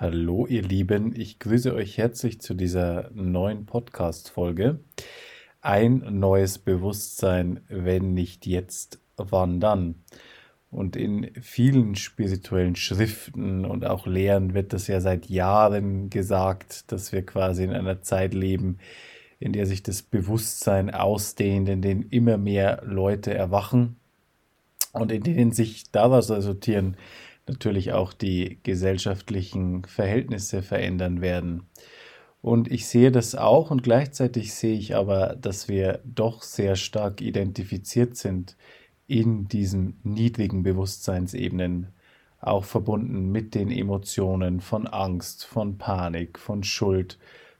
Hallo ihr Lieben, ich grüße euch herzlich zu dieser neuen Podcast-Folge. Ein neues Bewusstsein, wenn nicht jetzt, wann dann? Und in vielen spirituellen Schriften und auch Lehren wird das ja seit Jahren gesagt, dass wir quasi in einer Zeit leben, in der sich das Bewusstsein ausdehnt, in denen immer mehr Leute erwachen und in denen sich daraus resultieren natürlich auch die gesellschaftlichen Verhältnisse verändern werden. Und ich sehe das auch und gleichzeitig sehe ich aber, dass wir doch sehr stark identifiziert sind in diesen niedrigen Bewusstseinsebenen, auch verbunden mit den Emotionen von Angst, von Panik, von Schuld,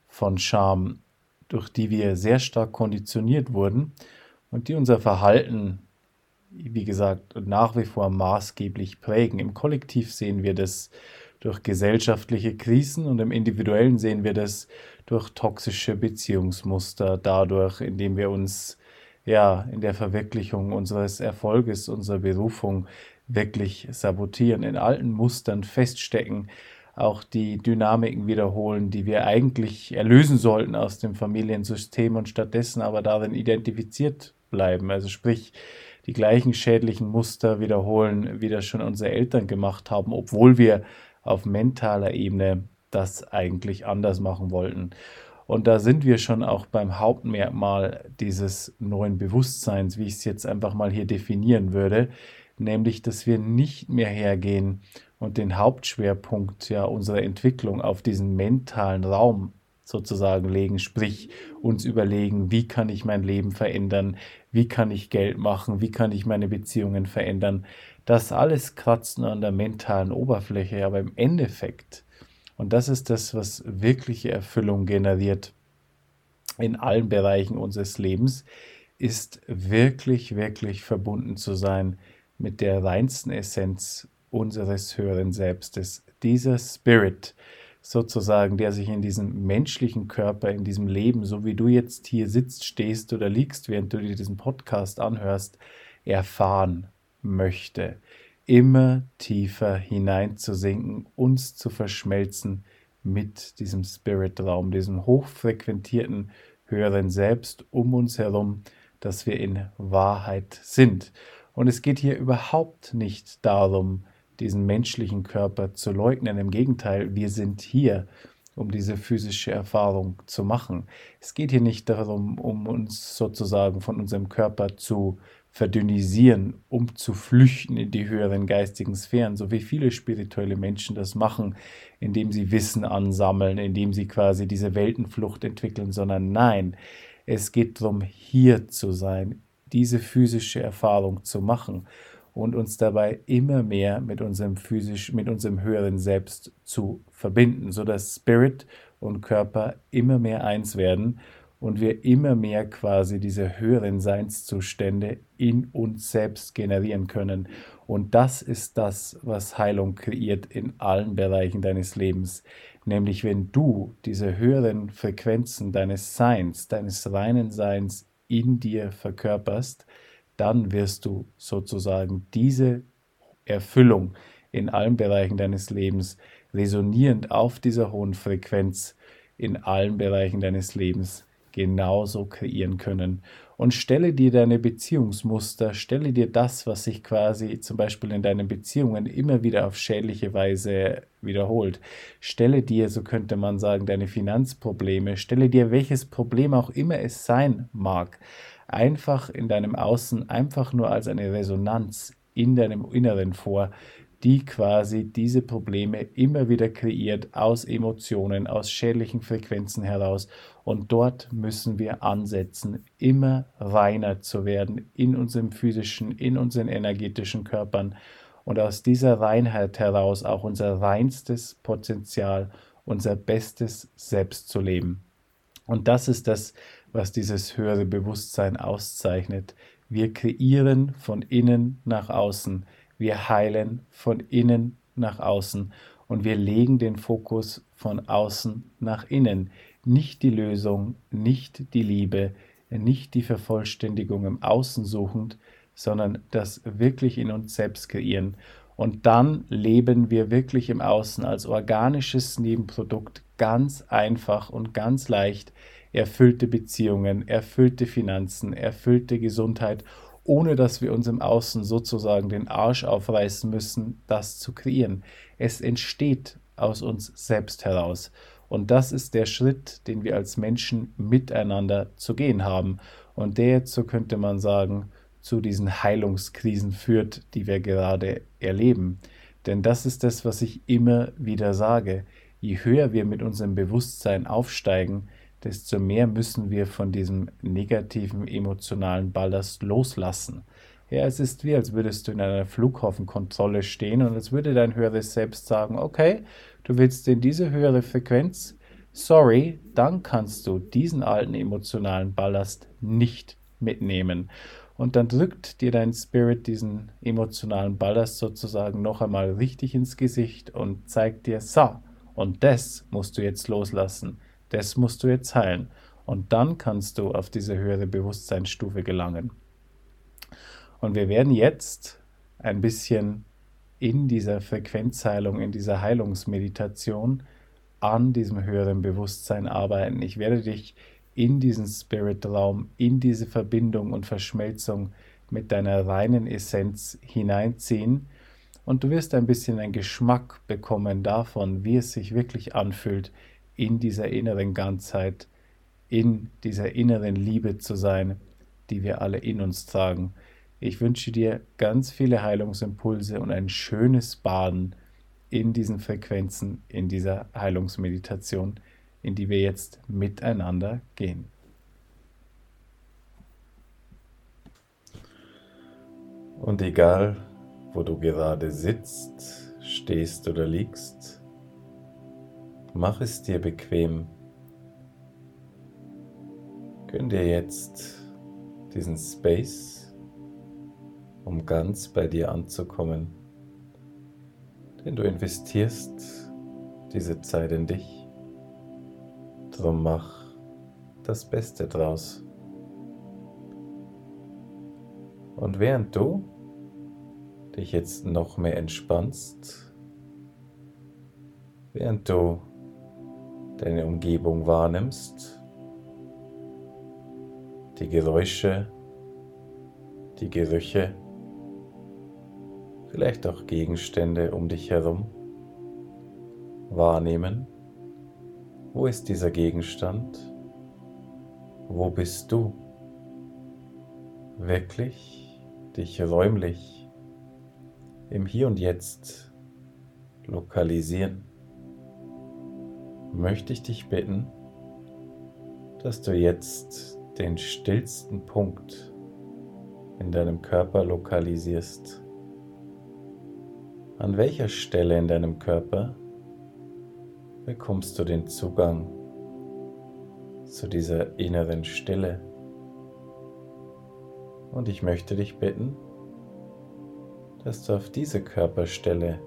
von Scham, durch die wir sehr stark konditioniert wurden und die unser Verhalten wie gesagt, nach wie vor maßgeblich prägen. Im Kollektiv sehen wir das durch gesellschaftliche Krisen und im Individuellen sehen wir das durch toxische Beziehungsmuster, dadurch, indem wir uns ja in der Verwirklichung unseres Erfolges, unserer Berufung wirklich sabotieren, in alten Mustern feststecken, auch die Dynamiken wiederholen, die wir eigentlich erlösen sollten aus dem Familiensystem und stattdessen aber darin identifiziert bleiben. Also sprich, die gleichen schädlichen Muster wiederholen, wie das schon unsere Eltern gemacht haben, obwohl wir auf mentaler Ebene das eigentlich anders machen wollten. Und da sind wir schon auch beim Hauptmerkmal dieses neuen Bewusstseins, wie ich es jetzt einfach mal hier definieren würde, nämlich, dass wir nicht mehr hergehen und den Hauptschwerpunkt ja unserer Entwicklung auf diesen mentalen Raum sozusagen legen, sprich uns überlegen, wie kann ich mein Leben verändern, wie kann ich Geld machen, wie kann ich meine Beziehungen verändern. Das alles kratzt nur an der mentalen Oberfläche, aber im Endeffekt, und das ist das, was wirkliche Erfüllung generiert in allen Bereichen unseres Lebens, ist wirklich, wirklich verbunden zu sein mit der reinsten Essenz unseres höheren Selbstes. Dieser Spirit, sozusagen, der sich in diesem menschlichen Körper, in diesem Leben, so wie du jetzt hier sitzt, stehst oder liegst, während du dir diesen Podcast anhörst, erfahren möchte. Immer tiefer hineinzusinken, uns zu verschmelzen mit diesem Spiritraum, diesem hochfrequentierten höheren Selbst um uns herum, dass wir in Wahrheit sind. Und es geht hier überhaupt nicht darum, diesen menschlichen Körper zu leugnen. Im Gegenteil, wir sind hier, um diese physische Erfahrung zu machen. Es geht hier nicht darum, um uns sozusagen von unserem Körper zu verdünnisieren, um zu flüchten in die höheren geistigen Sphären, so wie viele spirituelle Menschen das machen, indem sie Wissen ansammeln, indem sie quasi diese Weltenflucht entwickeln, sondern nein, es geht darum, hier zu sein, diese physische Erfahrung zu machen und uns dabei immer mehr mit unserem physisch, mit unserem höheren Selbst zu verbinden, sodass Spirit und Körper immer mehr eins werden und wir immer mehr quasi diese höheren Seinszustände in uns selbst generieren können. Und das ist das, was Heilung kreiert in allen Bereichen deines Lebens. Nämlich wenn du diese höheren Frequenzen deines Seins, deines reinen Seins in dir verkörperst, dann wirst du sozusagen diese Erfüllung in allen Bereichen deines Lebens resonierend auf dieser hohen Frequenz in allen Bereichen deines Lebens genauso kreieren können. Und stelle dir deine Beziehungsmuster, stelle dir das, was sich quasi zum Beispiel in deinen Beziehungen immer wieder auf schädliche Weise wiederholt. Stelle dir, so könnte man sagen, deine Finanzprobleme, stelle dir welches Problem auch immer es sein mag, einfach in deinem Außen einfach nur als eine Resonanz in deinem Inneren vor, die quasi diese Probleme immer wieder kreiert aus Emotionen, aus schädlichen Frequenzen heraus. Und dort müssen wir ansetzen, immer reiner zu werden in unserem physischen, in unseren energetischen Körpern und aus dieser Reinheit heraus auch unser reinstes Potenzial, unser bestes Selbst zu leben. Und das ist das, was dieses höhere Bewusstsein auszeichnet. Wir kreieren von innen nach außen. Wir heilen von innen nach außen. Und wir legen den Fokus von außen nach innen. Nicht die Lösung, nicht die Liebe, nicht die Vervollständigung im Außen suchend, sondern das wirklich in uns selbst kreieren. Und dann leben wir wirklich im Außen als organisches Nebenprodukt ganz einfach und ganz leicht erfüllte Beziehungen, erfüllte Finanzen, erfüllte Gesundheit, ohne dass wir uns im Außen sozusagen den Arsch aufreißen müssen, das zu kreieren. Es entsteht aus uns selbst heraus. Und das ist der Schritt, den wir als Menschen miteinander zu gehen haben. Und der so könnte man sagen, zu diesen Heilungskrisen führt, die wir gerade erleben. Denn das ist das, was ich immer wieder sage. Je höher wir mit unserem Bewusstsein aufsteigen, desto mehr müssen wir von diesem negativen emotionalen Ballast loslassen. Ja, es ist wie, als würdest du in einer Flughafenkontrolle stehen und als würde dein höheres Selbst sagen, okay, du willst in diese höhere Frequenz, sorry, dann kannst du diesen alten emotionalen Ballast nicht mitnehmen. Und dann drückt dir dein Spirit diesen emotionalen Ballast sozusagen noch einmal richtig ins Gesicht und zeigt dir, so, und das musst du jetzt loslassen. Das musst du jetzt heilen. Und dann kannst du auf diese höhere Bewusstseinsstufe gelangen. Und wir werden jetzt ein bisschen in dieser Frequenzheilung, in dieser Heilungsmeditation an diesem höheren Bewusstsein arbeiten. Ich werde dich in diesen Spirit-Raum, in diese Verbindung und Verschmelzung mit deiner reinen Essenz hineinziehen. Und du wirst ein bisschen einen Geschmack bekommen davon, wie es sich wirklich anfühlt, in dieser inneren Ganzheit, in dieser inneren Liebe zu sein, die wir alle in uns tragen. Ich wünsche dir ganz viele Heilungsimpulse und ein schönes Baden in diesen Frequenzen, in dieser Heilungsmeditation, in die wir jetzt miteinander gehen. Und egal, wo du gerade sitzt, stehst oder liegst, Mach es dir bequem. Gönn dir jetzt diesen Space, um ganz bei dir anzukommen. Denn du investierst diese Zeit in dich. Drum mach das Beste draus. Und während du dich jetzt noch mehr entspannst, während du deine Umgebung wahrnimmst, die Geräusche, die Gerüche, vielleicht auch Gegenstände um dich herum wahrnehmen. Wo ist dieser Gegenstand? Wo bist du? Wirklich dich räumlich im Hier und Jetzt lokalisieren möchte ich dich bitten, dass du jetzt den stillsten Punkt in deinem Körper lokalisierst. An welcher Stelle in deinem Körper bekommst du den Zugang zu dieser inneren Stille? Und ich möchte dich bitten, dass du auf diese Körperstelle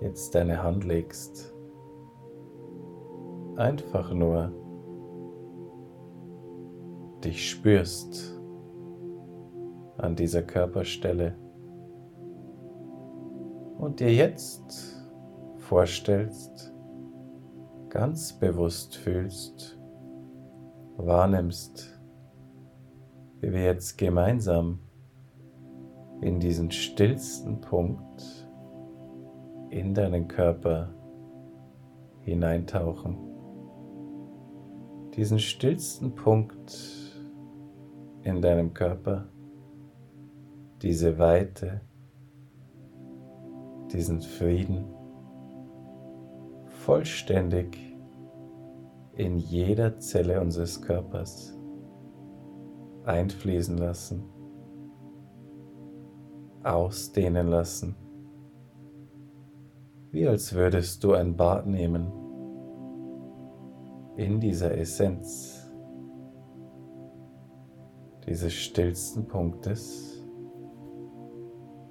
jetzt deine Hand legst einfach nur dich spürst an dieser Körperstelle und dir jetzt vorstellst, ganz bewusst fühlst, wahrnimmst, wie wir jetzt gemeinsam in diesen stillsten Punkt in deinen Körper hineintauchen diesen stillsten Punkt in deinem Körper, diese Weite, diesen Frieden vollständig in jeder Zelle unseres Körpers einfließen lassen, ausdehnen lassen, wie als würdest du ein Bad nehmen in dieser Essenz dieses stillsten Punktes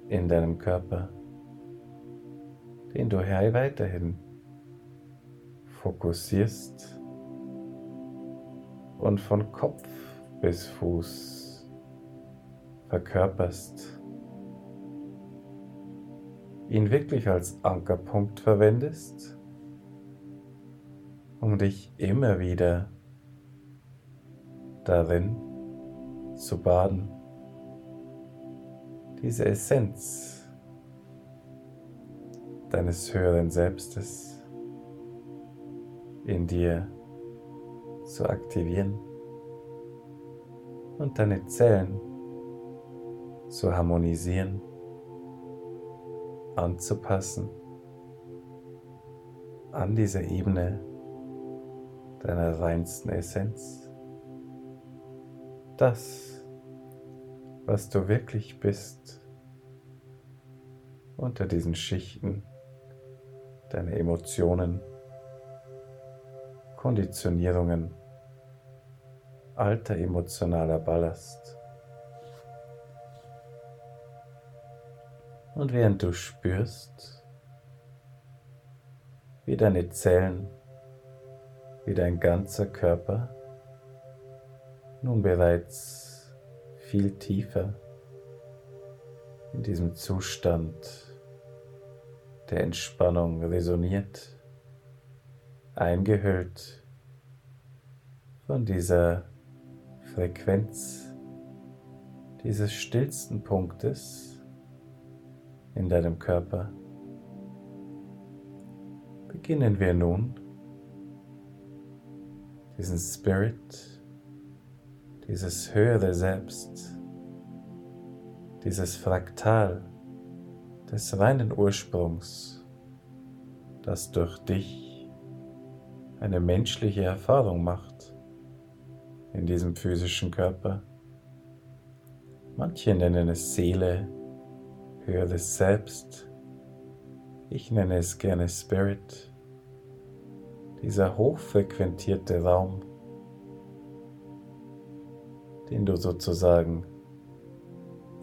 in deinem Körper, den du weiterhin fokussierst und von Kopf bis Fuß verkörperst. ihn wirklich als Ankerpunkt verwendest, um dich immer wieder darin zu baden, diese Essenz deines höheren Selbstes in dir zu aktivieren und deine Zellen zu harmonisieren, anzupassen an diese Ebene deiner reinsten Essenz. Das, was du wirklich bist, unter diesen Schichten deiner Emotionen, Konditionierungen, alter emotionaler Ballast. Und während du spürst, wie deine Zellen, wie dein ganzer Körper nun bereits viel tiefer in diesem Zustand der Entspannung resoniert, eingehüllt von dieser Frequenz dieses stillsten Punktes in deinem Körper. Beginnen wir nun diesen Spirit, dieses höhere Selbst, dieses Fraktal des reinen Ursprungs, das durch dich eine menschliche Erfahrung macht in diesem physischen Körper. Manche nennen es Seele, höheres Selbst. Ich nenne es gerne Spirit. Dieser hochfrequentierte Raum, den du sozusagen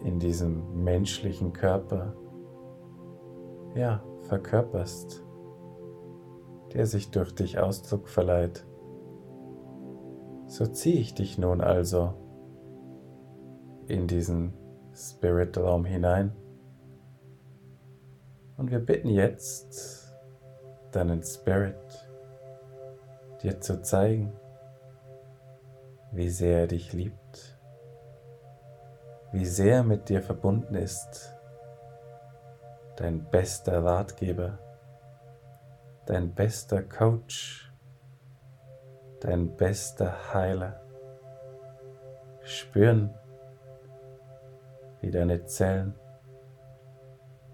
in diesem menschlichen Körper ja, verkörperst, der sich durch dich Ausdruck verleiht. So ziehe ich dich nun also in diesen Spirit-Raum hinein. Und wir bitten jetzt deinen Spirit dir zu zeigen, wie sehr er dich liebt, wie sehr er mit dir verbunden ist, dein bester Ratgeber, dein bester Coach, dein bester Heiler. Spüren, wie deine Zellen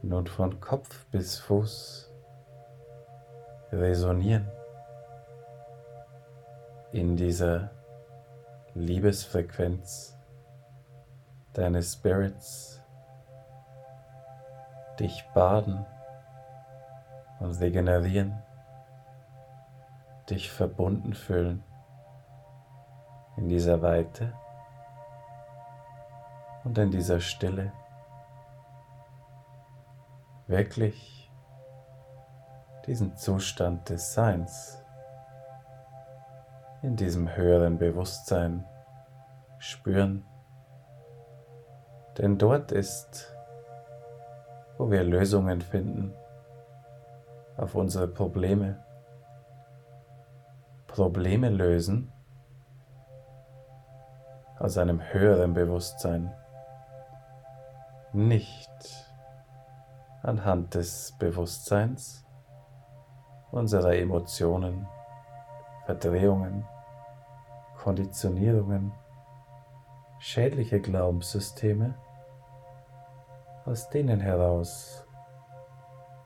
nun von Kopf bis Fuß resonieren in dieser Liebesfrequenz deines Spirits, dich baden und regenerieren, dich verbunden fühlen in dieser Weite und in dieser Stille. Wirklich diesen Zustand des Seins in diesem höheren Bewusstsein spüren. Denn dort ist, wo wir Lösungen finden auf unsere Probleme. Probleme lösen aus einem höheren Bewusstsein, nicht anhand des Bewusstseins unserer Emotionen, Verdrehungen, Konditionierungen, schädliche Glaubenssysteme, aus denen heraus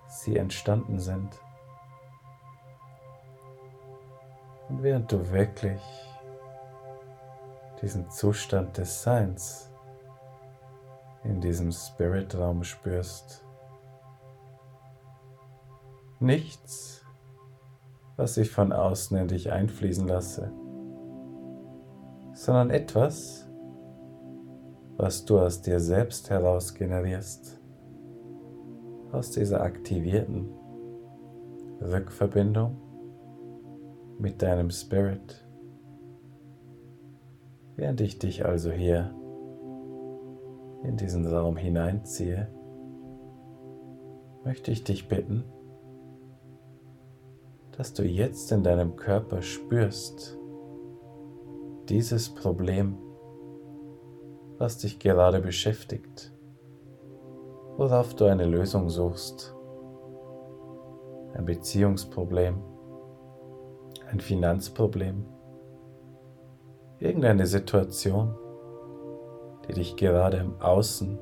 sie entstanden sind. Und während du wirklich diesen Zustand des Seins in diesem Spiritraum spürst, nichts, was ich von außen in dich einfließen lasse, sondern etwas, was du aus dir selbst heraus generierst, aus dieser aktivierten Rückverbindung mit deinem Spirit. Während ich dich also hier in diesen Raum hineinziehe, möchte ich dich bitten, dass du jetzt in deinem Körper spürst, dieses Problem, was dich gerade beschäftigt, worauf du eine Lösung suchst. Ein Beziehungsproblem, ein Finanzproblem, irgendeine Situation, die dich gerade im Außen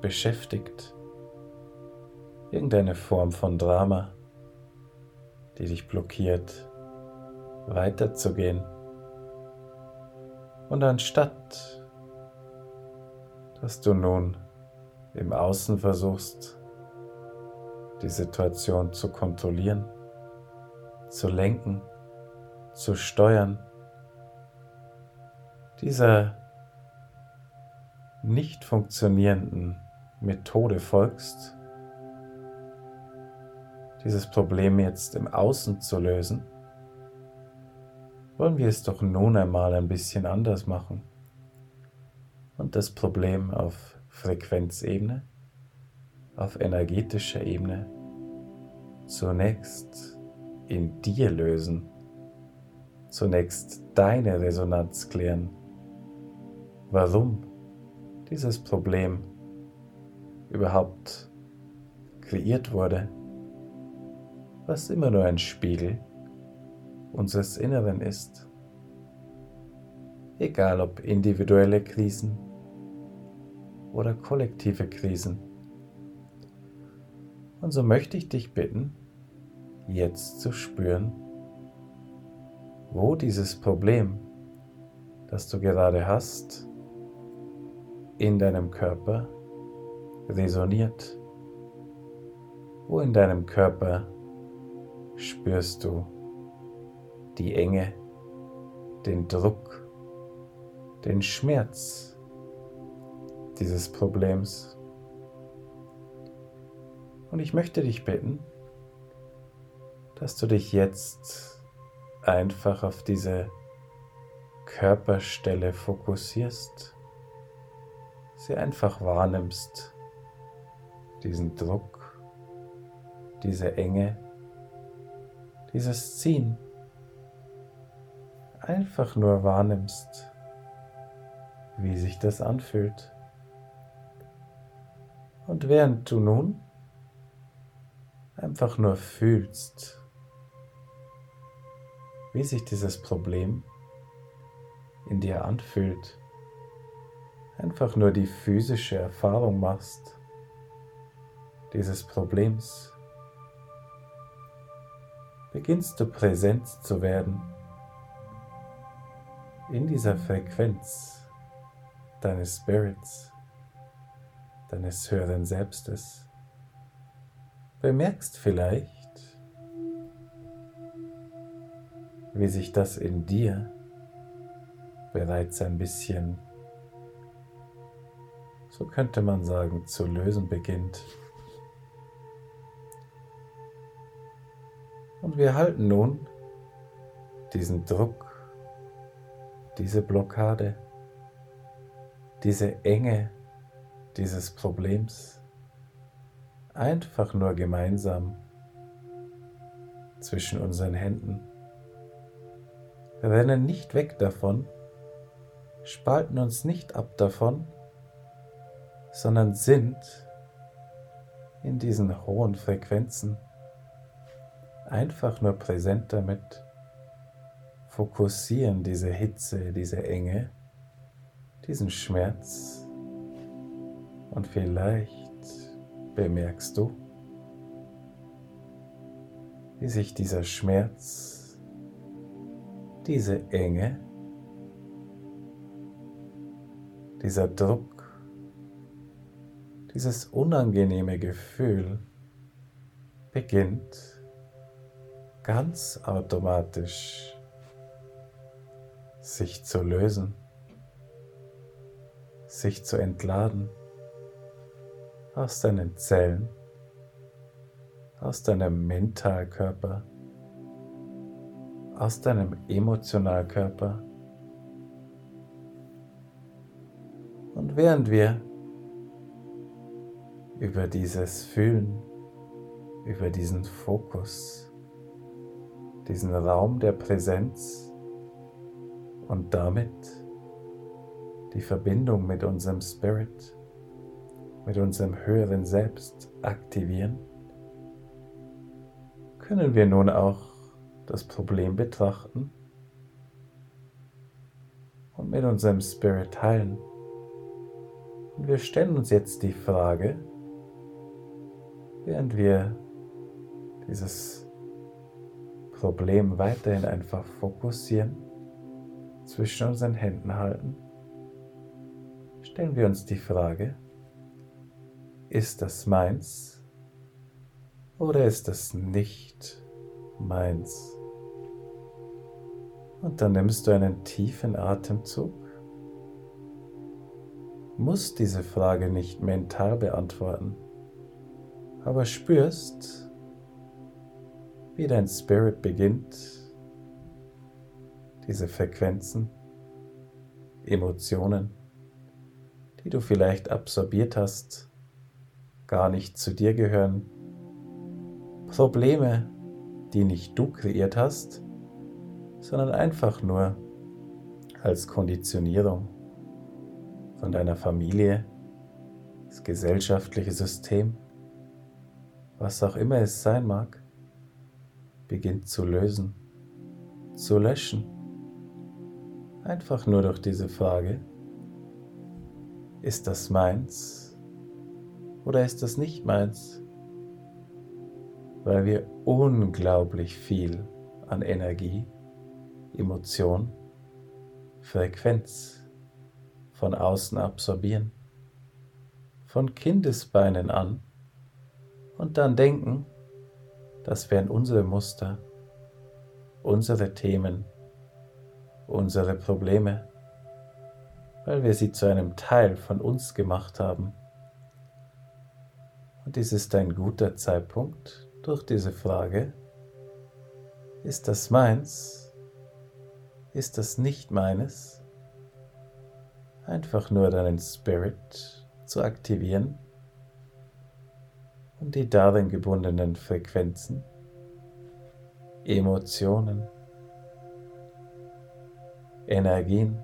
beschäftigt, irgendeine Form von Drama, die dich blockiert, weiterzugehen. Und anstatt, dass du nun im Außen versuchst, die Situation zu kontrollieren, zu lenken, zu steuern, dieser nicht funktionierenden Methode folgst, dieses Problem jetzt im Außen zu lösen, wollen wir es doch nun einmal ein bisschen anders machen? Und das Problem auf Frequenzebene, auf energetischer Ebene? Zunächst in dir lösen, zunächst deine Resonanz klären, warum dieses Problem überhaupt kreiert wurde? Was immer nur ein Spiegel unseres Inneren ist. Egal ob individuelle Krisen oder kollektive Krisen. Und so möchte ich dich bitten, jetzt zu spüren, wo dieses Problem, das du gerade hast, in deinem Körper resoniert, wo in deinem Körper spürst du die Enge, den Druck, den Schmerz dieses Problems. Und ich möchte dich bitten, dass du dich jetzt einfach auf diese Körperstelle fokussierst, sie einfach wahrnimmst, diesen Druck, diese Enge, dieses Ziehen einfach nur wahrnimmst, wie sich das anfühlt. Und während du nun einfach nur fühlst, wie sich dieses Problem in dir anfühlt, einfach nur die physische Erfahrung machst dieses Problems, beginnst du präsent zu werden in dieser Frequenz deines Spirits, deines höheren Selbstes. Bemerkst vielleicht, wie sich das in dir bereits ein bisschen, so könnte man sagen, zu lösen beginnt. Und wir halten nun diesen Druck, diese Blockade, diese Enge dieses Problems einfach nur gemeinsam zwischen unseren Händen. Wir rennen nicht weg davon, spalten uns nicht ab davon, sondern sind in diesen hohen Frequenzen einfach nur präsent damit, fokussieren diese Hitze, diese Enge, diesen Schmerz. Und vielleicht bemerkst du, wie sich dieser Schmerz, diese Enge, dieser Druck, dieses unangenehme Gefühl beginnt ganz automatisch sich zu lösen, sich zu entladen aus deinen Zellen, aus deinem Mentalkörper, aus deinem Emotionalkörper. Und während wir über dieses Fühlen über diesen Fokus, diesen Raum der Präsenz und damit die Verbindung mit unserem Spirit, mit unserem höheren Selbst aktivieren, können wir nun auch das Problem betrachten und mit unserem Spirit teilen. Und wir stellen uns jetzt die Frage, während wir dieses Problem weiterhin einfach fokussieren, zwischen unseren Händen halten, stellen wir uns die Frage, ist das meins oder ist das nicht meins? Und dann nimmst du einen tiefen Atemzug, musst diese Frage nicht mental beantworten, aber spürst, wie dein Spirit beginnt, diese Frequenzen, Emotionen, die du vielleicht absorbiert hast, gar nicht zu dir gehören, Probleme, die nicht du kreiert hast, sondern einfach nur als Konditionierung von deiner Familie, das gesellschaftliche System, was auch immer es sein mag, beginnt zu lösen, zu löschen. Einfach nur durch diese Frage, ist das meins oder ist das nicht meins? Weil wir unglaublich viel an Energie, Emotion, Frequenz von außen absorbieren, von Kindesbeinen an und dann denken, das wären unsere Muster, unsere Themen, unsere Probleme, weil wir sie zu einem Teil von uns gemacht haben. Und dies ist ein guter Zeitpunkt durch diese Frage, ist das meins? Ist das nicht meines? Einfach nur deinen Spirit zu aktivieren und die darin gebundenen Frequenzen, Emotionen, Energien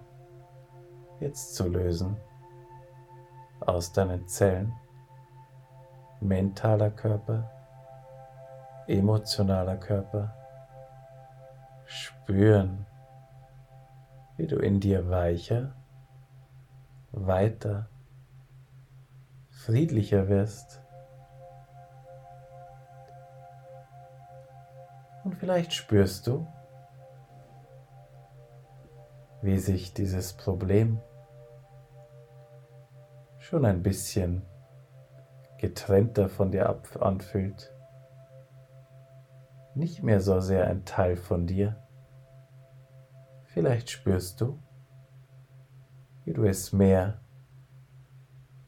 jetzt zu lösen aus deinen Zellen, mentaler Körper, emotionaler Körper, spüren, wie du in dir weicher, weiter, friedlicher wirst. Und vielleicht spürst du, wie sich dieses Problem schon ein bisschen getrennter von dir anfühlt. Nicht mehr so sehr ein Teil von dir. Vielleicht spürst du, wie du es mehr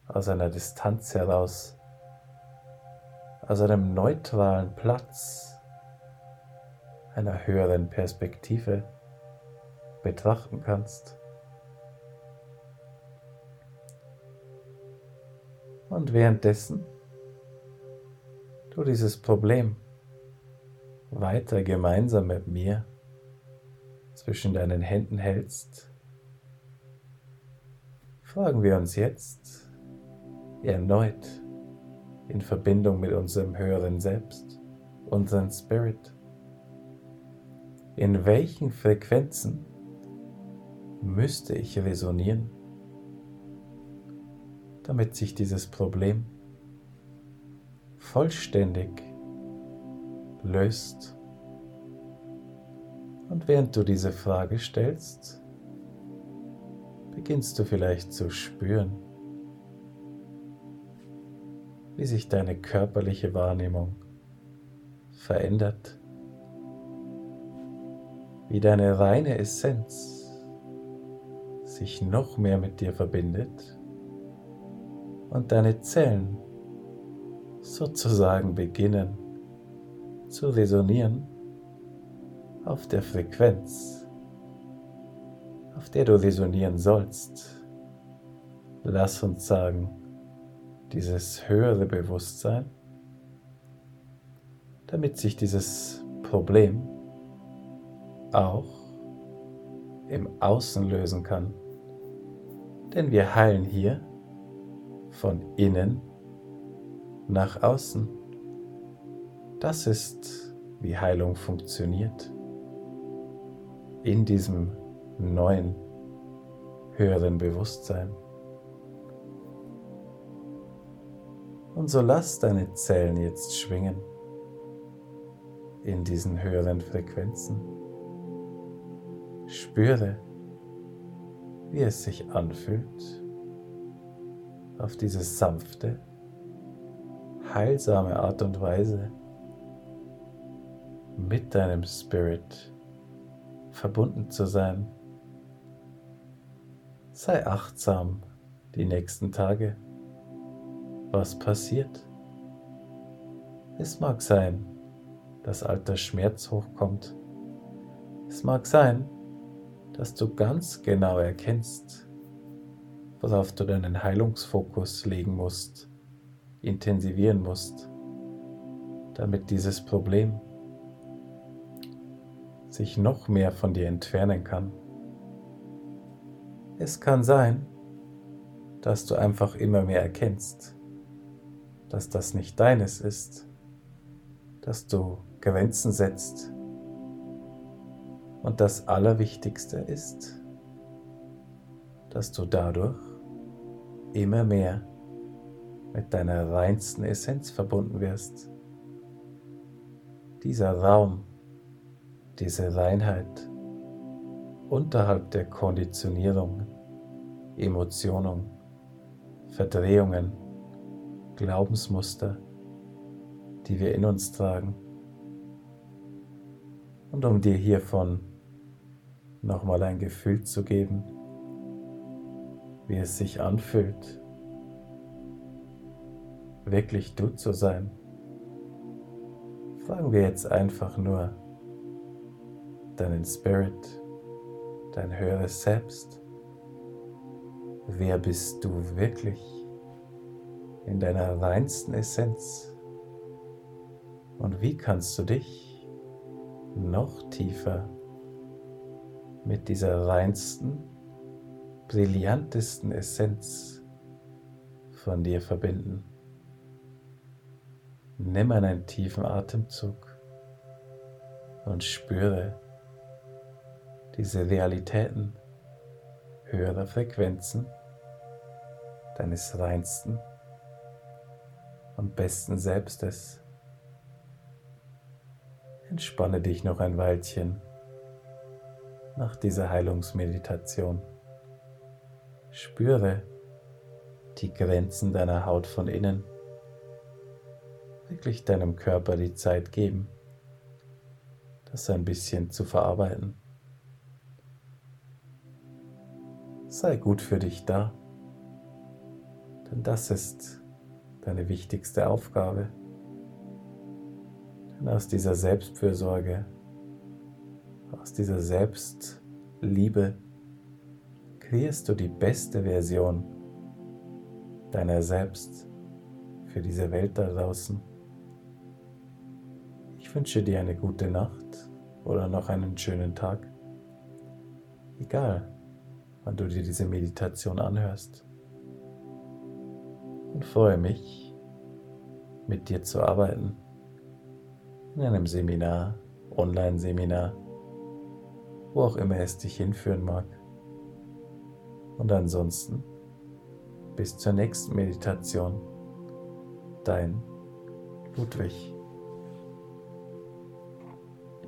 aus einer Distanz heraus, aus einem neutralen Platz einer höheren Perspektive betrachten kannst. Und währenddessen du dieses Problem weiter gemeinsam mit mir zwischen deinen Händen hältst, fragen wir uns jetzt erneut in Verbindung mit unserem höheren Selbst, unseren Spirit, in welchen Frequenzen müsste ich resonieren, damit sich dieses Problem vollständig löst. Und während du diese Frage stellst, beginnst du vielleicht zu spüren, wie sich deine körperliche Wahrnehmung verändert wie deine reine Essenz sich noch mehr mit dir verbindet und deine Zellen sozusagen beginnen zu resonieren auf der Frequenz, auf der du resonieren sollst. Lass uns sagen, dieses höhere Bewusstsein, damit sich dieses Problem auch im Außen lösen kann. Denn wir heilen hier von innen nach außen. Das ist, wie Heilung funktioniert. In diesem neuen, höheren Bewusstsein. Und so lass deine Zellen jetzt schwingen in diesen höheren Frequenzen. Spüre, wie es sich anfühlt, auf diese sanfte, heilsame Art und Weise mit deinem Spirit verbunden zu sein. Sei achtsam die nächsten Tage was passiert. Es mag sein, dass alter Schmerz hochkommt. Es mag sein, dass du ganz genau erkennst, worauf du deinen Heilungsfokus legen musst, intensivieren musst, damit dieses Problem sich noch mehr von dir entfernen kann. Es kann sein, dass du einfach immer mehr erkennst, dass das nicht deines ist, dass du Grenzen setzt. Und das Allerwichtigste ist, dass du dadurch immer mehr mit deiner reinsten Essenz verbunden wirst. Dieser Raum, diese Reinheit unterhalb der Konditionierung, Emotionen, Verdrehungen, Glaubensmuster, die wir in uns tragen. Und um dir hiervon nochmal ein Gefühl zu geben, wie es sich anfühlt, wirklich du zu sein, fragen wir jetzt einfach nur deinen Spirit, dein höheres Selbst. Wer bist du wirklich? in deiner reinsten Essenz? Und wie kannst du dich noch tiefer mit dieser reinsten, brillantesten Essenz von dir verbinden? Nimm einen tiefen Atemzug und spüre diese Realitäten höherer Frequenzen deines reinsten und besten Selbstes. Entspanne dich noch ein Weilchen nach dieser Heilungsmeditation. Spüre die Grenzen deiner Haut von innen. Wirklich deinem Körper die Zeit geben, das ein bisschen zu verarbeiten. Sei gut für dich da, denn das ist deine wichtigste Aufgabe. Denn aus dieser Selbstfürsorge, aus dieser Selbstliebe kreierst du die beste Version deiner selbst für diese Welt da draußen. Ich wünsche dir eine gute Nacht oder noch einen schönen Tag. Egal, wann du dir diese Meditation anhörst und freue mich, mit dir zu arbeiten in einem Seminar, Online-Seminar, wo auch immer es dich hinführen mag. Und ansonsten bis zur nächsten Meditation. Dein Ludwig.